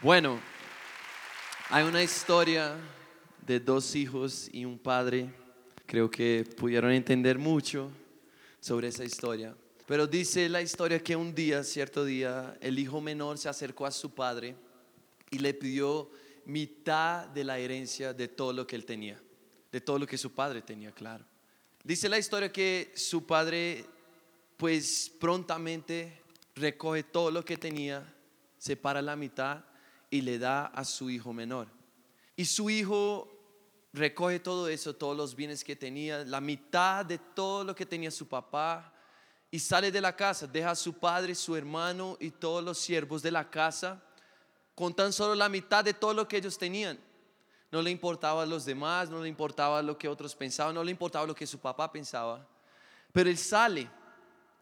Bueno, hay una historia de dos hijos y un padre. Creo que pudieron entender mucho sobre esa historia. Pero dice la historia que un día, cierto día, el hijo menor se acercó a su padre y le pidió mitad de la herencia de todo lo que él tenía, de todo lo que su padre tenía, claro. Dice la historia que su padre pues prontamente recoge todo lo que tenía, separa la mitad y le da a su hijo menor. Y su hijo recoge todo eso, todos los bienes que tenía, la mitad de todo lo que tenía su papá, y sale de la casa, deja a su padre, su hermano y todos los siervos de la casa con tan solo la mitad de todo lo que ellos tenían. No le importaba a los demás, no le importaba lo que otros pensaban, no le importaba lo que su papá pensaba. Pero él sale.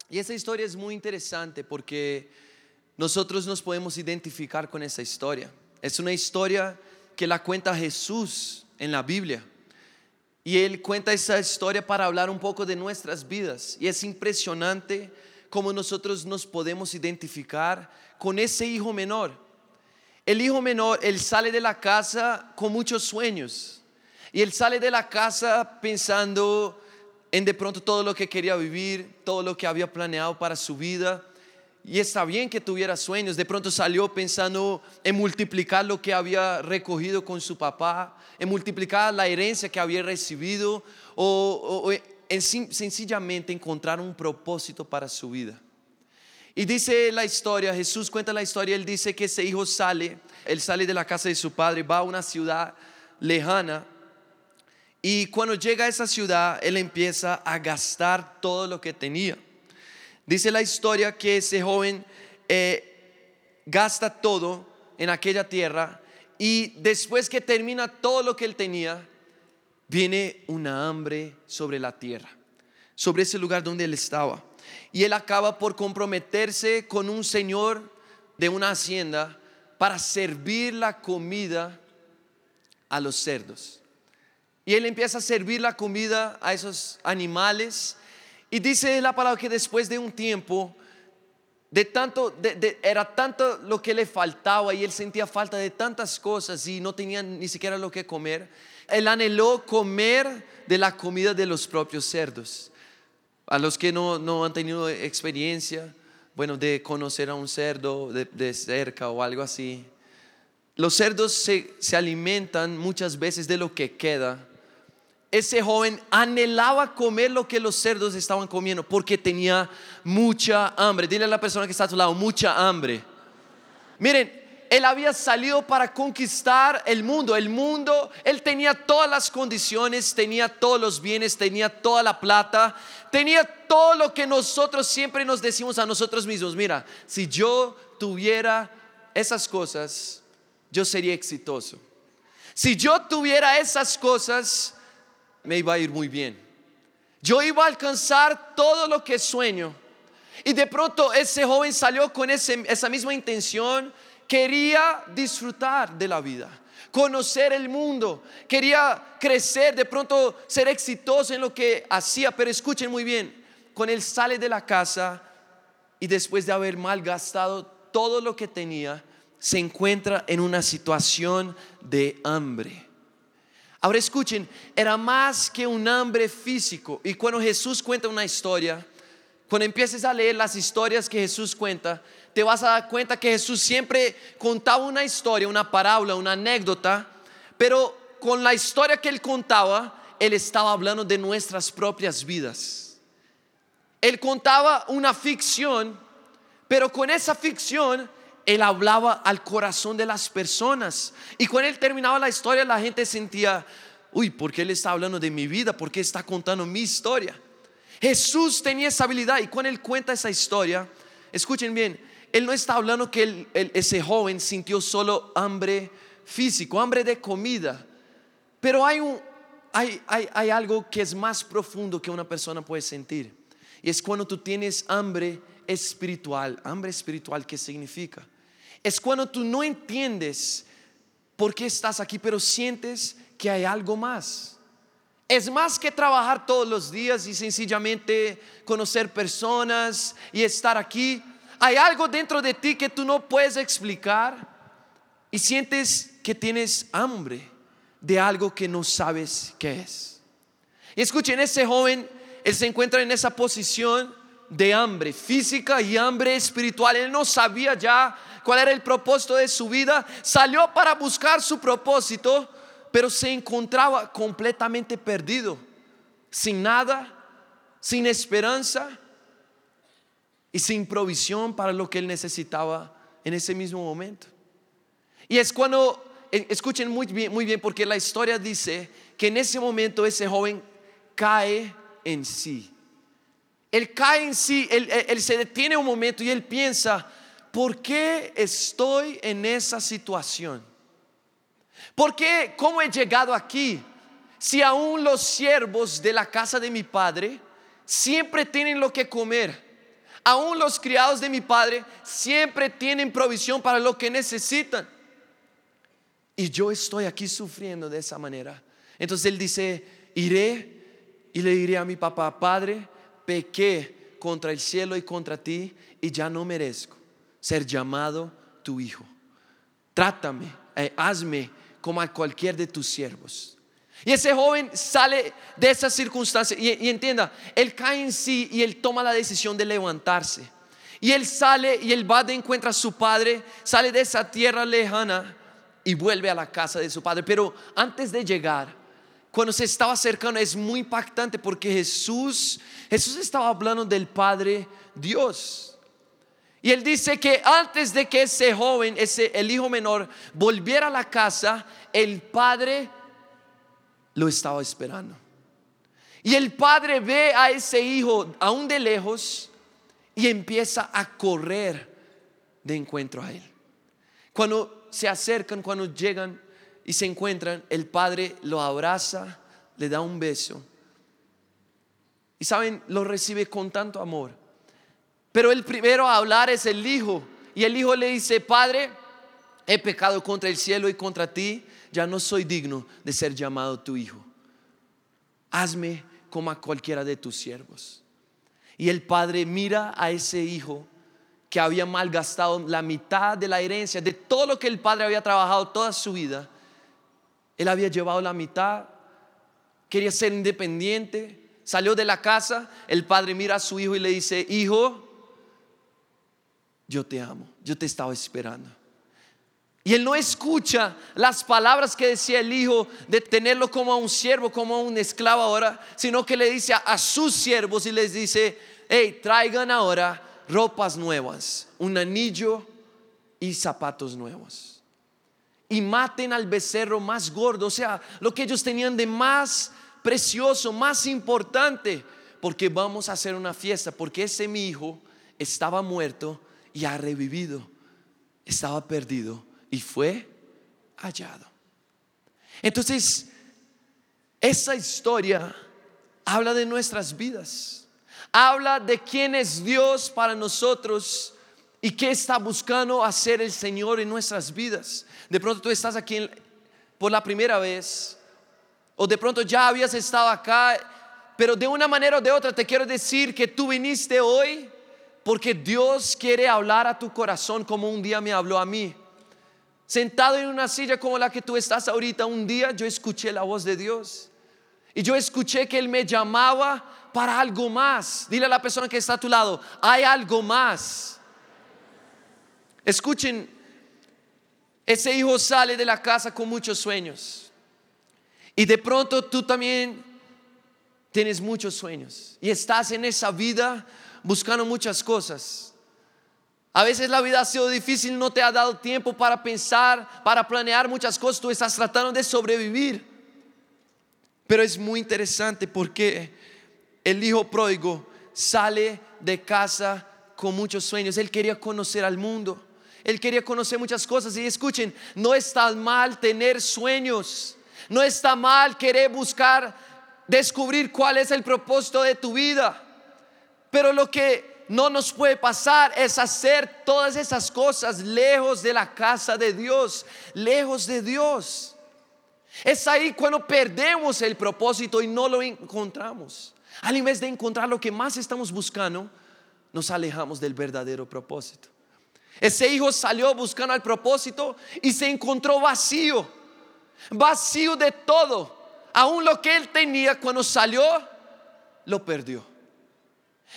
Y esa historia es muy interesante porque nosotros nos podemos identificar con esa historia. Es una historia que la cuenta Jesús en la Biblia. Y él cuenta esa historia para hablar un poco de nuestras vidas. Y es impresionante cómo nosotros nos podemos identificar con ese hijo menor. El hijo menor, él sale de la casa con muchos sueños. Y él sale de la casa pensando en de pronto todo lo que quería vivir, todo lo que había planeado para su vida. Y está bien que tuviera sueños. De pronto salió pensando en multiplicar lo que había recogido con su papá, en multiplicar la herencia que había recibido o, en sencillamente encontrar un propósito para su vida. Y dice la historia, Jesús cuenta la historia, él dice que ese hijo sale, él sale de la casa de su padre, va a una ciudad lejana y cuando llega a esa ciudad, él empieza a gastar todo lo que tenía. Dice la historia que ese joven eh, gasta todo en aquella tierra y después que termina todo lo que él tenía, viene una hambre sobre la tierra, sobre ese lugar donde él estaba. Y él acaba por comprometerse con un señor de una hacienda para servir la comida a los cerdos. Y él empieza a servir la comida a esos animales y dice la palabra que después de un tiempo, de tanto, era tanto lo que le faltaba y él sentía falta de tantas cosas y no tenía ni siquiera lo que comer. Él anheló comer de la comida de los propios cerdos. A los que no, no han tenido experiencia, bueno, de conocer a un cerdo de, cerca o algo así. Los cerdos se, se alimentan muchas veces de lo que queda ese joven anhelaba comer lo que los cerdos estaban comiendo porque tenía mucha hambre. Dile a la persona que está a tu lado, mucha hambre. Miren, él había salido para conquistar el mundo. El mundo, él tenía todas las condiciones, tenía todos los bienes, tenía toda la plata, tenía todo lo que nosotros siempre nos decimos a nosotros mismos. Mira, si yo tuviera esas cosas, yo sería exitoso. Si yo tuviera esas cosas, me iba a ir muy bien. Yo iba a alcanzar todo lo que sueño. Y de pronto ese joven salió con esa misma intención. Quería disfrutar de la vida, conocer el mundo, quería crecer, de pronto ser exitoso en lo que hacía. Pero escuchen muy bien, con él sale de la casa y después de haber malgastado todo lo que tenía, se encuentra en una situación de hambre. Ahora escuchen, era más que un hambre físico. Y cuando Jesús cuenta una historia, cuando empieces a leer las historias que Jesús cuenta, te vas a dar cuenta que Jesús siempre contaba una historia, una parábola, una anécdota, pero con la historia que él contaba, él estaba hablando de nuestras propias vidas. Él contaba una ficción, pero con esa ficción él hablaba al corazón de las personas. Y cuando él terminaba la historia, la gente sentía, uy, ¿por qué él está hablando de mi vida? ¿Por qué está contando mi historia? Jesús tenía esa habilidad y cuando él cuenta esa historia, escuchen bien, él no está hablando que ese joven sintió solo hambre físico, hambre de comida, pero hay, hay algo que es más profundo que una persona puede sentir. Y es cuando tú tienes hambre espiritual. Hambre espiritual, ¿qué significa? Es cuando tú no entiendes por qué estás aquí, pero sientes que hay algo más. Es más que trabajar todos los días y sencillamente conocer personas y estar aquí. Hay algo dentro de ti que tú no puedes explicar y sientes que tienes hambre de algo que no sabes qué es. Y escuchen, ese joven, él se encuentra en esa posición de hambre física y hambre espiritual. Él no sabía ya cuál era el propósito de su vida. Salió para buscar su propósito, pero se encontraba completamente perdido, sin nada, sin esperanza y sin provisión para lo que él necesitaba en ese mismo momento. Y es cuando, eh, escuchen muy bien, muy bien, porque la historia dice que en ese momento ese joven cae en sí. Él cae en sí, él, él, se detiene un momento y él piensa, ¿por qué estoy en esa situación? ¿Por qué? ¿Cómo he llegado aquí? Si aún los siervos de la casa de mi padre siempre tienen lo que comer, aún los criados de mi padre siempre tienen provisión para lo que necesitan. Y yo estoy aquí sufriendo de esa manera. Entonces él dice, iré y le diré a mi papá, Padre, pequé contra el cielo y contra ti y ya no merezco ser llamado tu hijo. Trátame, eh, hazme como a cualquier de tus siervos. Y ese joven sale de esa circunstancia y, entienda, él cae en sí y él toma la decisión de levantarse. Y él sale y él va de encuentro a su padre, sale de esa tierra lejana y vuelve a la casa de su padre. Pero antes de llegar, cuando se estaba acercando, es muy impactante porque Jesús, Jesús estaba hablando del Padre Dios. Y él dice que antes de que ese joven, ese el hijo menor, volviera a la casa, el padre lo estaba esperando. Y el padre ve a ese hijo aún de lejos y empieza a correr de encuentro a él. Cuando se acercan, cuando llegan y se encuentran, el padre lo abraza, le da un beso. Y saben, lo recibe con tanto amor. Pero el primero a hablar es el hijo. Y el hijo le dice, Padre, he pecado contra el cielo y contra ti, ya no soy digno de ser llamado tu hijo. Hazme como a cualquiera de tus siervos. Y el padre mira a ese hijo que había malgastado la mitad de la herencia, de todo lo que el padre había trabajado toda su vida. Él había llevado la mitad, quería ser independiente, salió de la casa, el padre mira a su hijo y le dice, hijo, yo te amo, yo te estaba esperando. Y él no escucha las palabras que decía el hijo de tenerlo como a un siervo, como a un esclavo ahora, sino que le dice a, sus siervos y les dice, hey, traigan ahora ropas nuevas, un anillo y zapatos nuevos. Y maten al becerro más gordo, o sea, lo que ellos tenían de más precioso, más importante, porque vamos a hacer una fiesta, porque ese mi hijo estaba muerto y ha revivido, estaba perdido y fue hallado. Entonces, esa historia habla de nuestras vidas habla de quién es Dios para nosotros y qué está buscando hacer el Señor en nuestras vidas. De pronto tú estás aquí por la primera vez o de pronto ya habías estado acá, pero de una manera o de otra te quiero decir que tú viniste hoy porque Dios quiere hablar a tu corazón como un día me habló a mí. Sentado en una silla como la que tú estás ahorita, un día yo escuché la voz de Dios. Y yo escuché que Él me llamaba para algo más. Dile a la persona que está a tu lado, hay algo más. Escuchen, ese hijo sale de la casa con muchos sueños. Y de pronto tú también tienes muchos sueños. Y estás en esa vida buscando muchas cosas. A veces la vida ha sido difícil, no te ha dado tiempo para pensar, para planear muchas cosas. Tú estás tratando de sobrevivir. Pero es muy interesante porque el hijo pródigo sale de casa con muchos sueños. Él quería conocer al mundo. Él quería conocer muchas cosas. Y escuchen, no está mal tener sueños. No está mal querer buscar, descubrir cuál es el propósito de tu vida. Pero lo que no nos puede pasar es hacer todas esas cosas lejos de la casa de Dios, lejos de Dios. Es ahí cuando perdemos el propósito y no lo encontramos. Al invés de encontrar lo que más estamos buscando, nos alejamos del verdadero propósito. Ese hijo salió buscando el propósito y se encontró vacío, vacío de todo. Aún lo que él tenía cuando salió, lo perdió.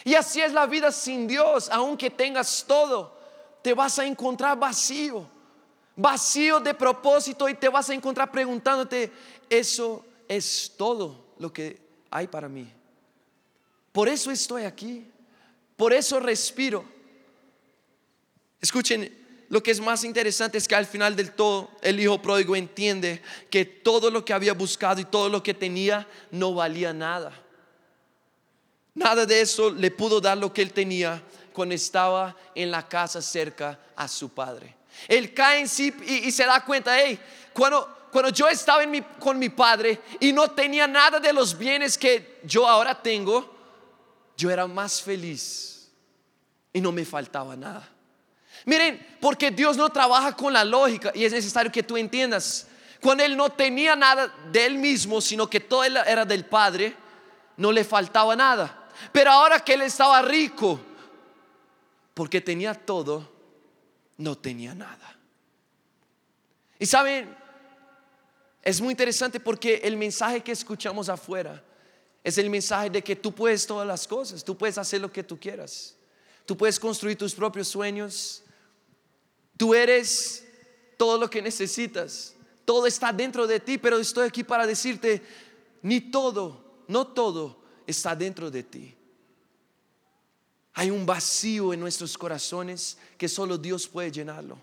Y así es la vida sin Dios, aunque tengas todo, te vas a encontrar vacío, vacío de propósito y te vas a encontrar preguntándote, eso es todo lo que hay para mí. Por eso estoy aquí, por eso respiro. Escuchen, lo que es más interesante es que al final del todo el hijo pródigo entiende que todo lo que había buscado y todo lo que tenía no valía nada. Nada de eso le pudo dar lo que él tenía cuando estaba en la casa cerca a su padre. Él cae en sí y, se da cuenta, hey, cuando, cuando yo estaba con mi padre y no tenía nada de los bienes que yo ahora tengo, yo era más feliz y no me faltaba nada. Miren, porque Dios no trabaja con la lógica y es necesario que tú entiendas. Cuando Él no tenía nada de Él mismo, sino que todo era del Padre, no le faltaba nada. Pero ahora que Él estaba rico, porque tenía todo, no tenía nada. Y saben, es muy interesante porque el mensaje que escuchamos afuera es el mensaje de que tú puedes todas las cosas, tú puedes hacer lo que tú quieras, tú puedes construir tus propios sueños, tú eres todo lo que necesitas, todo está dentro de ti, pero estoy aquí para decirte, ni todo, no todo está dentro de ti. Hay un vacío en nuestros corazones que solo Dios puede llenarlo.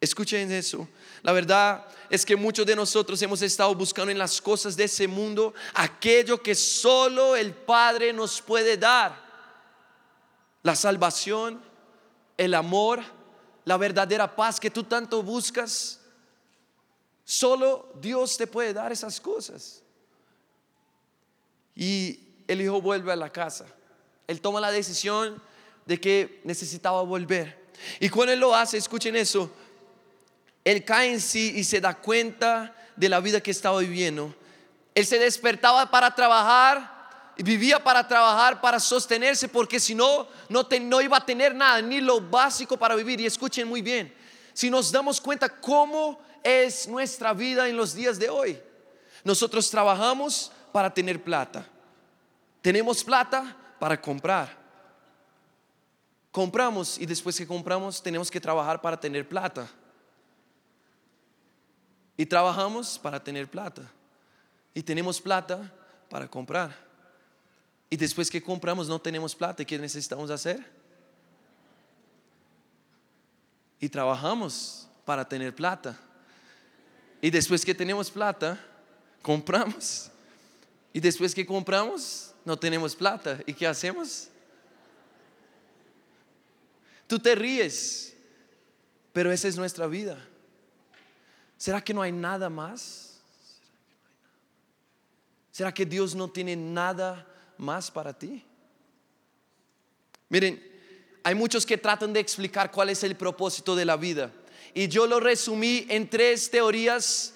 Escuchen eso. La verdad es que muchos de nosotros hemos estado buscando en las cosas de ese mundo aquello que solo el Padre nos puede dar. La salvación, el amor, la verdadera paz que tú tanto buscas. Solo Dios te puede dar esas cosas. Y el hijo vuelve a la casa. Él toma la decisión de que necesitaba volver. Y cuando él lo hace, escuchen eso, él cae en sí y se da cuenta de la vida que estaba viviendo. Él se despertaba para trabajar y vivía para trabajar, para sostenerse, porque si no, no, no iba a tener nada, ni lo básico para vivir. Y escuchen muy bien, si nos damos cuenta cómo es nuestra vida en los días de hoy, nosotros trabajamos para tener plata. Tenemos plata para comprar. Compramos y después que compramos tenemos que trabajar para tener plata. Y trabajamos para tener plata. Y tenemos plata para comprar. Y después que compramos no tenemos plata. ¿Qué necesitamos hacer? Y trabajamos para tener plata. Y después que tenemos plata, compramos. Y después que compramos, no tenemos plata. ¿Y qué hacemos? Tú te ríes, pero esa es nuestra vida. ¿Será que no hay nada más? ¿Será que Dios no tiene nada más para ti? Miren, hay muchos que tratan de explicar cuál es el propósito de la vida. Y yo lo resumí en tres teorías,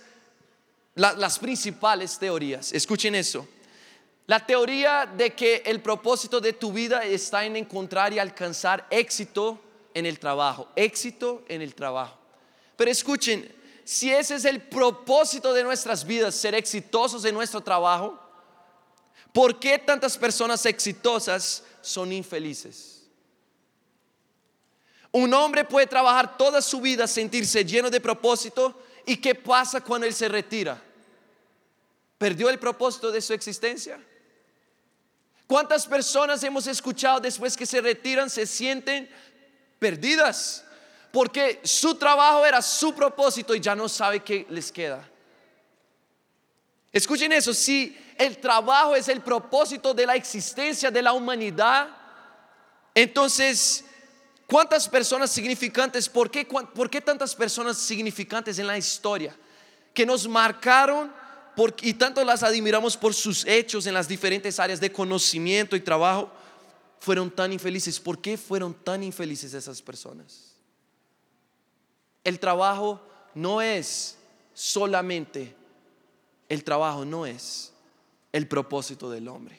las principales teorías. Escuchen eso. La teoría de que el propósito de tu vida está en encontrar y alcanzar éxito en el trabajo, éxito en el trabajo. Pero escuchen, si ese es el propósito de nuestras vidas, ser exitosos en nuestro trabajo, ¿por qué tantas personas exitosas son infelices? Un hombre puede trabajar toda su vida, sentirse lleno de propósito, ¿y qué pasa cuando él se retira? ¿Perdió el propósito de su existencia? ¿Cuántas personas hemos escuchado después que se retiran se sienten perdidas? Porque su trabajo era su propósito y ya no sabe qué les queda. Escuchen eso, si el trabajo es el propósito de la existencia de la humanidad, entonces, ¿cuántas personas significantes, por qué, por qué tantas personas significantes en la historia que nos marcaron y tanto las admiramos por sus hechos en las diferentes áreas de conocimiento y trabajo, fueron tan infelices. ¿Por qué fueron tan infelices esas personas? El trabajo no es solamente, el trabajo no es el propósito del hombre.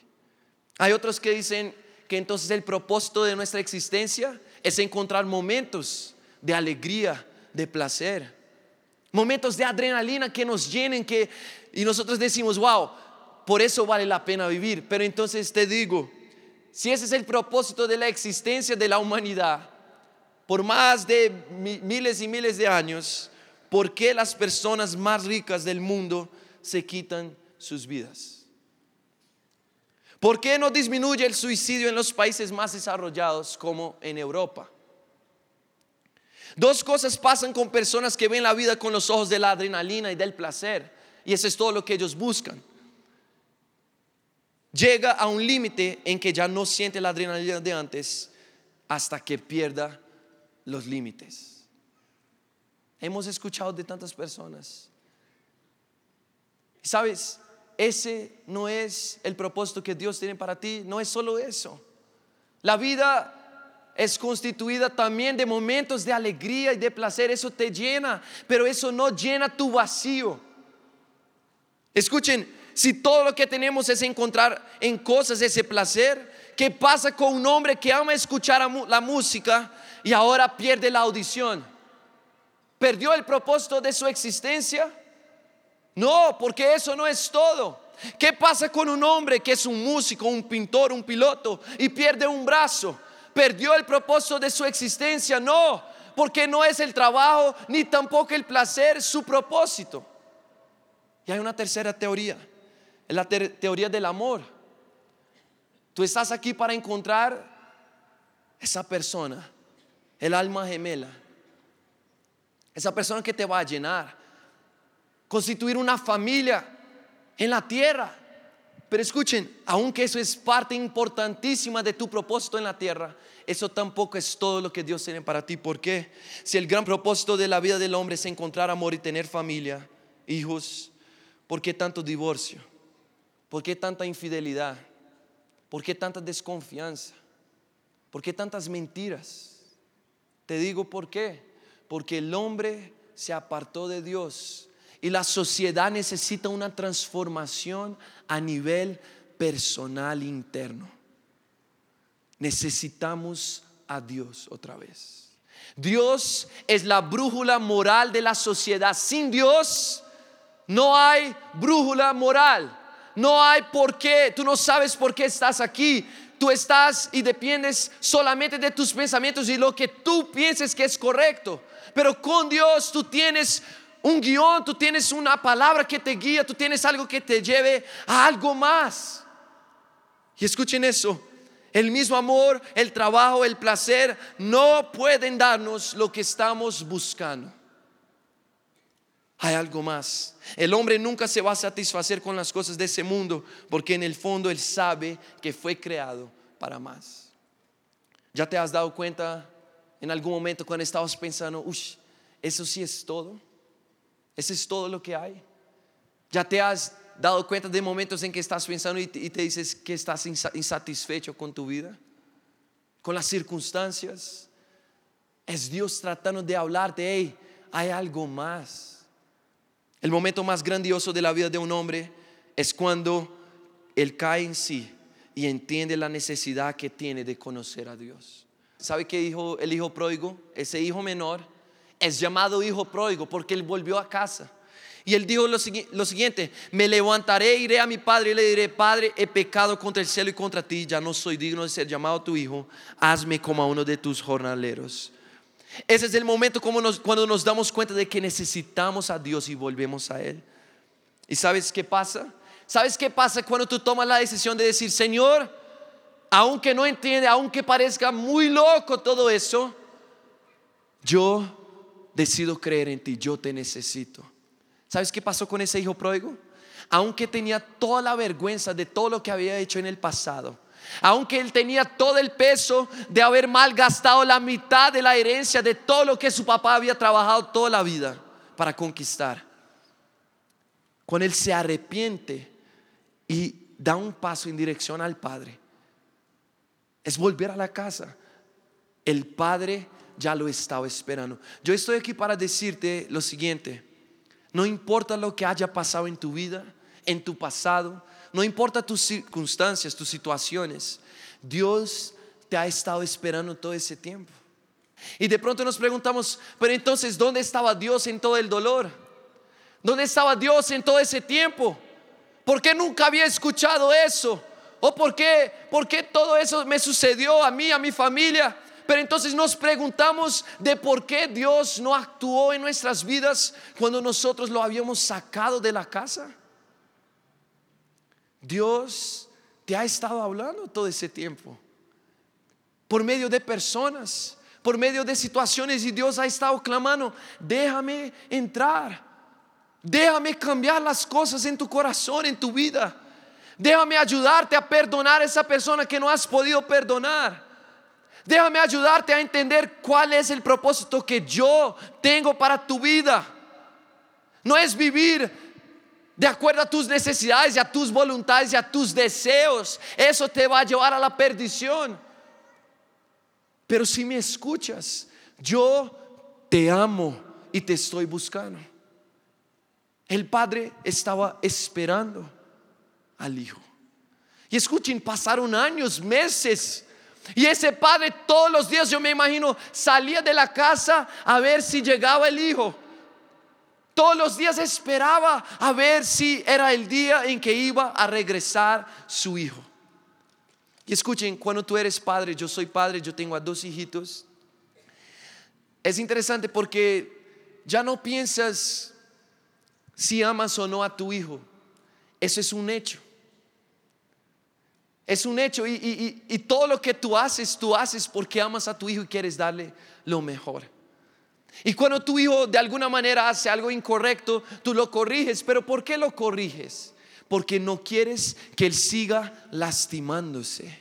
Hay otros que dicen entonces el propósito de nuestra existencia es encontrar momentos de alegría, de placer. Momentos de adrenalina que nos llenen que, y nosotros decimos, wow, por eso vale la pena vivir. Pero entonces te digo, si ese es el propósito de la existencia de la humanidad, por más de miles y miles de años, ¿por qué las personas más ricas del mundo se quitan sus vidas? ¿Por qué no disminuye el suicidio en los países más desarrollados como en Europa? Dos cosas pasan con personas que ven la vida con los ojos de la adrenalina y del placer. Y eso es todo lo que ellos buscan. Llega a un límite en que ya no siente la adrenalina de antes hasta que pierda los límites. Hemos escuchado de tantas personas. ¿Sabes? Ese no es el propósito que Dios tiene para ti, no es solo eso. La vida es constituida también de momentos de alegría y de placer, eso te llena, pero eso no llena tu vacío. Escuchen, si todo lo que tenemos es encontrar en cosas ese placer, ¿qué pasa con un hombre que ama escuchar la música y ahora pierde la audición? ¿Perdió el propósito de su existencia? No, porque eso no es todo. ¿Qué pasa con un hombre que es un músico, un pintor, un piloto y pierde un brazo? perdió el propósito de su existencia. No, porque no es el trabajo ni tampoco el placer su propósito. Y hay una tercera teoría, la teoría del amor. Tú estás aquí para encontrar esa persona, el alma gemela, esa persona que te va a llenar, constituir una familia en la tierra pero escuchen, aunque eso es parte importantísima de tu propósito en la tierra, eso tampoco es todo lo que Dios tiene para ti. ¿Por qué? Si el gran propósito de la vida del hombre es encontrar amor y tener familia, hijos, ¿por qué tanto divorcio? ¿Por qué tanta infidelidad? ¿Por qué tanta desconfianza? ¿Por qué tantas mentiras? Te digo por qué. Porque el hombre se apartó de Dios y la sociedad necesita una transformación a nivel personal interno. Necesitamos a Dios otra vez. Dios es la brújula moral de la sociedad. Sin Dios no hay brújula moral. No hay por qué. Tú no sabes por qué estás aquí. Tú estás y dependes solamente de tus pensamientos y lo que tú pienses que es correcto. Pero con Dios tú tienes un guion, tú tienes una palabra que te guía, tú tienes algo que te lleve a algo más. Y escuchen eso, el mismo amor, el trabajo, el placer no pueden darnos lo que estamos buscando. Hay algo más. El hombre nunca se va a satisfacer con las cosas de ese mundo porque en el fondo él sabe que fue creado para más. ¿Ya te has dado cuenta en algún momento cuando estabas pensando, uy, eso sí es todo? Eso es todo lo que hay. Ya te has dado cuenta de momentos en que estás pensando y te, dices que estás insatisfecho con tu vida, con las circunstancias. Es Dios tratando de hablarte, hey, hay algo más. El momento más grandioso de la vida de un hombre es cuando él cae en sí y entiende la necesidad que tiene de conocer a Dios. ¿Sabe qué dijo el hijo pródigo? Ese hijo menor es llamado hijo pródigo porque él volvió a casa. Y él dijo lo, siguiente, me levantaré, iré a mi padre y le diré, Padre, he pecado contra el cielo y contra ti, ya no soy digno de ser llamado tu hijo, hazme como a uno de tus jornaleros. Ese es el momento como cuando nos damos cuenta de que necesitamos a Dios y volvemos a Él. ¿Y sabes qué pasa? ¿Sabes qué pasa cuando tú tomas la decisión de decir, Señor, aunque no entiende, aunque parezca muy loco todo eso, yo decido creer en ti, yo te necesito. ¿Sabes qué pasó con ese hijo pródigo? Aunque tenía toda la vergüenza de todo lo que había hecho en el pasado, aunque él tenía todo el peso de haber malgastado la mitad de la herencia de todo lo que su papá había trabajado toda la vida para conquistar. Cuando él se arrepiente y da un paso en dirección al Padre, es volver a la casa. El Padre ya lo estaba esperando. Yo estoy aquí para decirte lo siguiente. No importa lo que haya pasado en tu vida, en tu pasado, no importa tus circunstancias, tus situaciones, Dios te ha estado esperando todo ese tiempo. Y de pronto nos preguntamos, pero entonces, ¿dónde estaba Dios en todo el dolor? ¿Dónde estaba Dios en todo ese tiempo? ¿Por qué nunca había escuchado eso? ¿O por qué, por qué todo eso me sucedió a mí, a mi familia? Pero entonces nos preguntamos de por qué Dios no actuó en nuestras vidas cuando nosotros lo habíamos sacado de la casa. Dios te ha estado hablando todo ese tiempo por medio de personas, por medio de situaciones y Dios ha estado clamando, déjame entrar, déjame cambiar las cosas en tu corazón, en tu vida. Déjame ayudarte a perdonar a esa persona que no has podido perdonar. Déjame ayudarte a entender cuál es el propósito que yo tengo para tu vida. No es vivir de acuerdo a tus necesidades a tus voluntades y a tus deseos. Eso te va a llevar a la perdición. Pero si me escuchas, yo te amo y te estoy buscando. El padre estaba esperando al hijo. Y escuchen, pasaron años, meses. Y ese padre todos los días, yo me imagino, salía de la casa a ver si llegaba el hijo. Todos los días esperaba a ver si era el día en que iba a regresar su hijo. Y escuchen, cuando tú eres padre, yo soy padre, yo tengo a dos hijitos. Es interesante porque ya no piensas si amas o no a tu hijo. Eso es un hecho. Es un hecho y, todo lo que tú haces, tú haces porque amas a tu hijo y quieres darle lo mejor. Y cuando tu hijo de alguna manera hace algo incorrecto, tú lo corriges. Pero ¿por qué lo corriges? Porque no quieres que él siga lastimándose.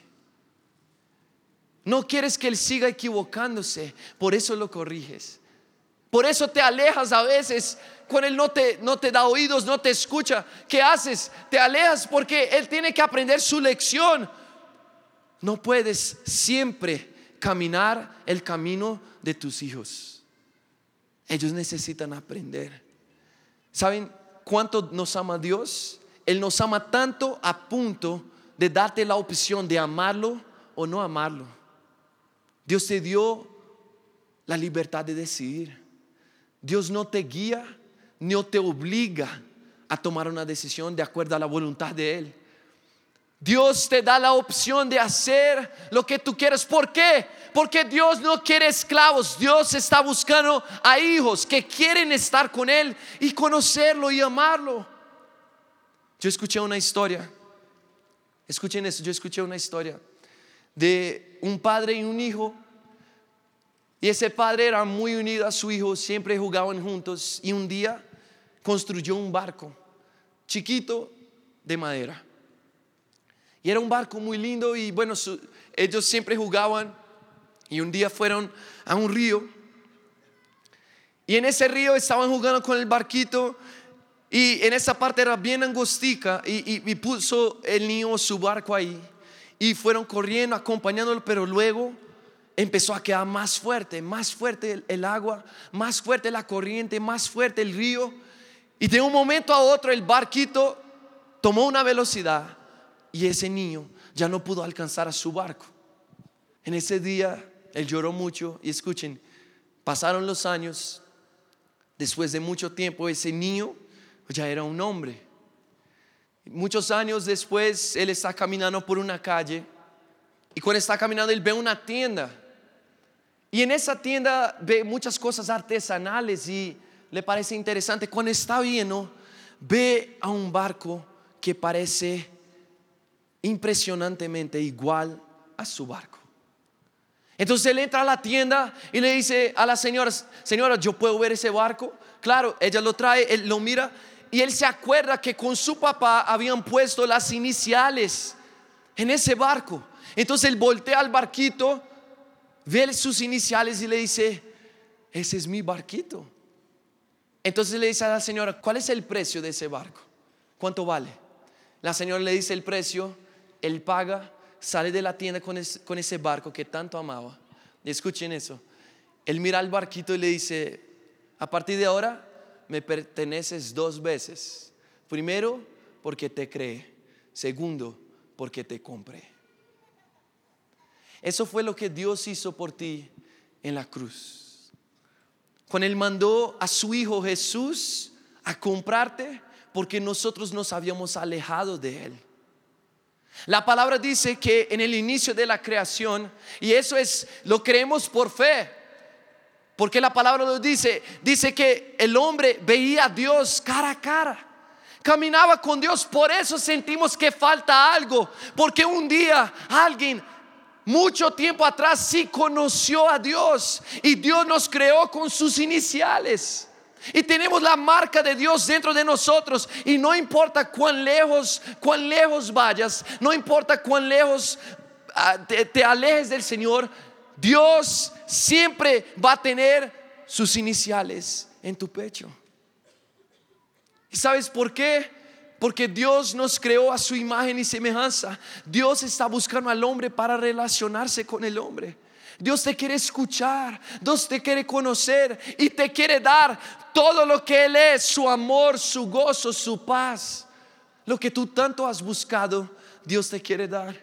No quieres que él siga equivocándose. Por eso lo corriges. Por eso te alejas a veces cuando él no te, no te da oídos, no te escucha. ¿Qué haces? Te alejas porque él tiene que aprender su lección. No puedes siempre caminar el camino de tus hijos. Ellos necesitan aprender. ¿Saben cuánto nos ama Dios? Él nos ama tanto a punto de darte la opción de amarlo o no amarlo. Dios te dio la libertad de decidir. Dios no te guía ni te obliga a tomar una decisión de acuerdo a la voluntad de Él. Dios te da la opción de hacer lo que tú quieres. ¿Por qué? Porque Dios no quiere esclavos. Dios está buscando a hijos que quieren estar con Él y conocerlo y amarlo. Yo escuché una historia. Escuchen eso. Yo escuché una historia de un padre y un hijo. Y ese padre era muy unido a su hijo. Siempre jugaban juntos. Y un día construyó un barco chiquito de madera y era un barco muy lindo y bueno, ellos siempre jugaban y un día fueron a un río y en ese río estaban jugando con el barquito y en esa parte era bien angostica y, puso el niño su barco ahí y fueron corriendo, acompañándolo, pero luego empezó a quedar más fuerte, más fuerte el, agua, más fuerte la corriente, más fuerte el río. Y de un momento a otro el barquito tomó una velocidad y ese niño ya no pudo alcanzar a su barco. En ese día él lloró mucho y escuchen, pasaron los años, después de mucho tiempo ese niño ya era un hombre. Muchos años después él está caminando por una calle y cuando está caminando él ve una tienda. Y en esa tienda ve muchas cosas artesanales y le parece interesante. Cuando está viendo, ve a un barco que parece impresionantemente igual a su barco. Entonces él entra a la tienda y le dice a la señora, señora, yo puedo ver ese barco. Claro, ella lo trae, él lo mira y él se acuerda que con su papá habían puesto las iniciales en ese barco. Entonces él voltea al barquito, ve sus iniciales y le dice, ese es mi barquito. Entonces le dice a la señora, ¿cuál es el precio de ese barco? ¿Cuánto vale? La señora le dice el precio él paga, sale de la tienda con, ese barco que tanto amaba. escuchen eso. Él mira al barquito y le dice, a partir de ahora me perteneces dos veces. Primero, porque te cree. Segundo, porque te compré. Eso fue lo que Dios hizo por ti en la cruz. Cuando Él mandó a su Hijo Jesús a comprarte porque nosotros nos habíamos alejado de Él. La palabra dice que en el inicio de la creación, y eso es, lo creemos por fe, porque la palabra lo dice, dice que el hombre veía a Dios cara a cara, caminaba con Dios, por eso sentimos que falta algo, porque un día alguien mucho tiempo atrás sí conoció a Dios y Dios nos creó con sus iniciales. Y tenemos la marca de Dios dentro de nosotros. Y no importa cuán lejos, cuán lejos vayas, no importa cuán lejos ah, te, alejes del Señor, Dios siempre va a tener sus iniciales en tu pecho. ¿Y sabes por qué? Porque Dios nos creó a su imagen y semejanza. Dios está buscando al hombre para relacionarse con el hombre. Dios te quiere escuchar, Dios te quiere conocer y te quiere dar todo lo que Él es, su amor, su gozo, su paz. Lo que tú tanto has buscado, Dios te quiere dar.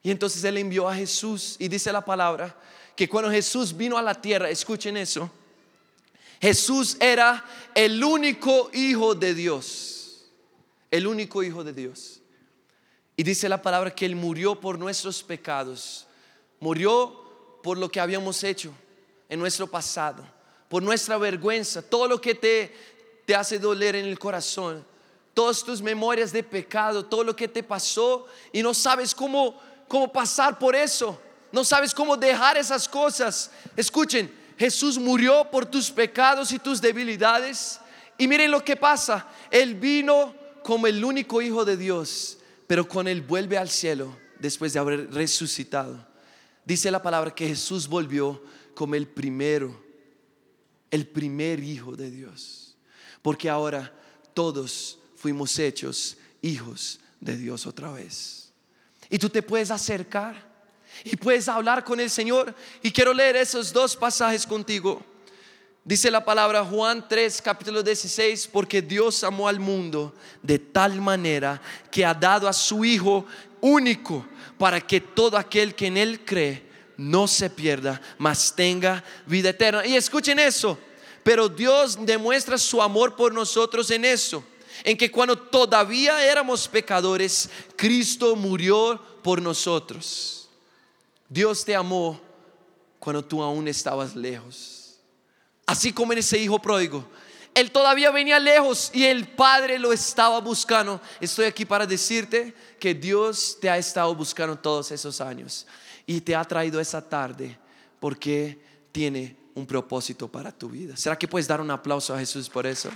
Y entonces Él envió a Jesús y dice la palabra que cuando Jesús vino a la tierra, escuchen eso, Jesús era el único hijo de Dios, el único hijo de Dios. Y dice la palabra que Él murió por nuestros pecados, murió por lo que habíamos hecho en nuestro pasado por nuestra vergüenza, todo lo que te, te hace doler en el corazón, todas tus memorias de pecado, todo lo que te pasó y no sabes cómo, cómo pasar por eso, no sabes cómo dejar esas cosas. Escuchen, Jesús murió por tus pecados y tus debilidades y miren lo que pasa, Él vino como el único Hijo de Dios, pero con Él vuelve al cielo después de haber resucitado. Dice la palabra que Jesús volvió como el primero el primer hijo de Dios. Porque ahora todos fuimos hechos hijos de Dios otra vez. Y tú te puedes acercar y puedes hablar con el Señor. Y quiero leer esos dos pasajes contigo. Dice la palabra Juan 3, capítulo 16, porque Dios amó al mundo de tal manera que ha dado a su Hijo único para que todo aquel que en Él cree no se pierda, mas tenga vida eterna. Y escuchen eso, pero Dios demuestra su amor por nosotros en eso, en que cuando todavía éramos pecadores, Cristo murió por nosotros. Dios te amó cuando tú aún estabas lejos. Así como en ese hijo pródigo. Él todavía venía lejos y el Padre lo estaba buscando. Estoy aquí para decirte que Dios te ha estado buscando todos esos años y te ha traído esa tarde porque tiene un propósito para tu vida. ¿Será que puedes dar un aplauso a Jesús por eso?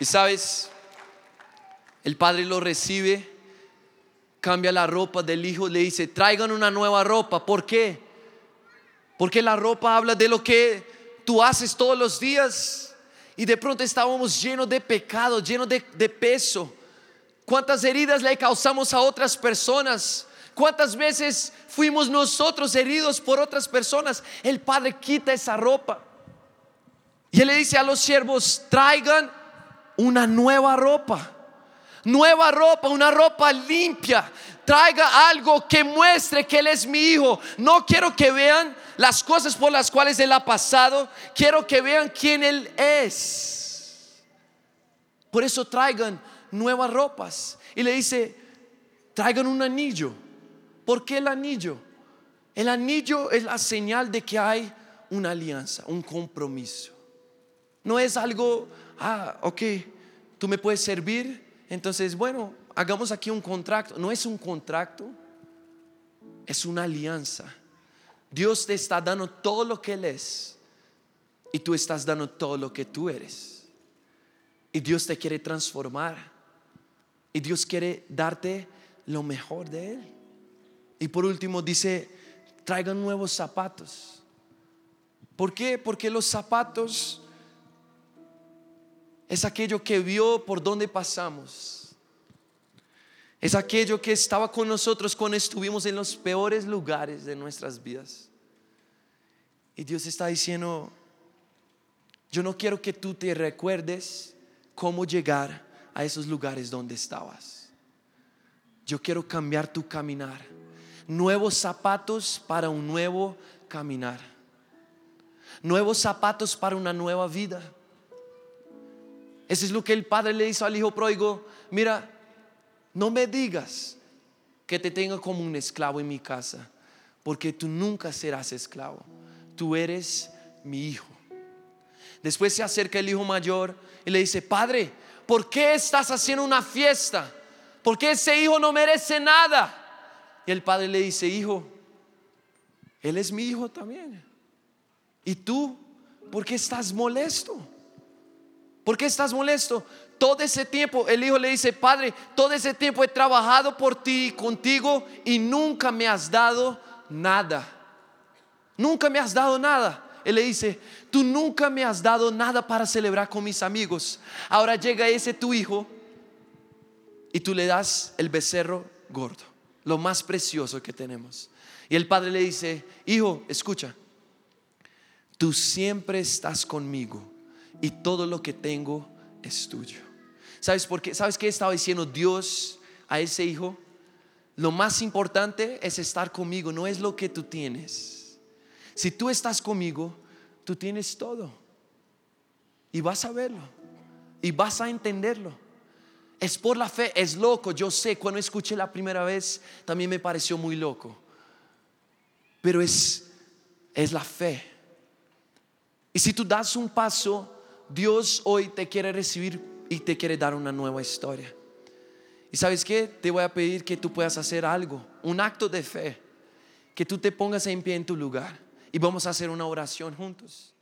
Y sabes, el padre lo recibe, cambia la ropa del hijo, le dice, traigan una nueva ropa. ¿Por qué? Porque la ropa habla de lo que tú haces todos los días. Y de pronto estábamos llenos de pecado, llenos de, de peso. ¿Cuántas heridas le causamos a otras personas? ¿Cuántas veces fuimos nosotros heridos por otras personas? El Padre quita esa ropa. Y le dice a los siervos, traigan una nueva ropa. Nueva ropa, una ropa limpia. Traiga algo que muestre que Él es mi hijo. No quiero que vean las cosas por las cuales Él ha pasado. Quiero que vean quién Él es. Por eso traigan nuevas ropas. Y le dice, traigan un anillo. ¿Por qué el anillo? El anillo es la señal de que hay una alianza, un compromiso. No es algo, ah, ok, tú me puedes servir, entonces, bueno, hagamos aquí un contrato. No es un contrato, es una alianza. Dios te está dando todo lo que Él es y tú estás dando todo lo que tú eres. Y Dios te quiere transformar. Y Dios quiere darte lo mejor de Él. Y por último dice, traigan nuevos zapatos. ¿Por qué? Porque los zapatos es aquello que vio por donde pasamos. Es aquello que estaba con nosotros cuando estuvimos en los peores lugares de nuestras vidas. Y Dios está diciendo, yo no quiero que tú te recuerdes cómo llegar a esos lugares donde estabas. yo quiero cambiar tu caminar. Nuevos zapatos para un nuevo caminar. Nuevos zapatos para una nueva vida. Eso es lo que el padre le hizo al hijo pródigo. Mira, no me digas que te tenga como un esclavo en mi casa, porque tú nunca serás esclavo. Tú eres mi hijo. Después se acerca el hijo mayor y le dice, Padre, ¿por qué estás haciendo una fiesta? Porque ese hijo no merece nada. Y el padre le dice, hijo, él es mi hijo también. ¿Y tú por qué estás molesto? ¿Por qué estás molesto? Todo ese tiempo, el hijo le dice, Padre, todo ese tiempo he trabajado por ti, contigo, y nunca me has dado nada. Nunca me has dado nada. Él le dice, tú nunca me has dado nada para celebrar con mis amigos. Ahora llega ese tu hijo y tú le das el becerro gordo, lo más precioso que tenemos. Y el padre le dice, hijo, escucha, tú siempre estás conmigo y todo lo que tengo es tuyo. ¿Sabes por qué? ¿Sabes qué estaba diciendo Dios a ese hijo? Lo más importante es estar conmigo, no es lo que tú tienes si tú estás conmigo, tú tienes todo. Y vas a verlo. Y vas a entenderlo. Es por la fe, es loco. Yo sé, cuando escuché la primera vez, también me pareció muy loco. Pero es, es la fe. Y si tú das un paso, Dios hoy te quiere recibir y te quiere dar una nueva historia. Y sabes qué? Te voy a pedir que tú puedas hacer algo, un acto de fe, que tú te pongas en pie en tu lugar y vamos a hacer una oración juntos.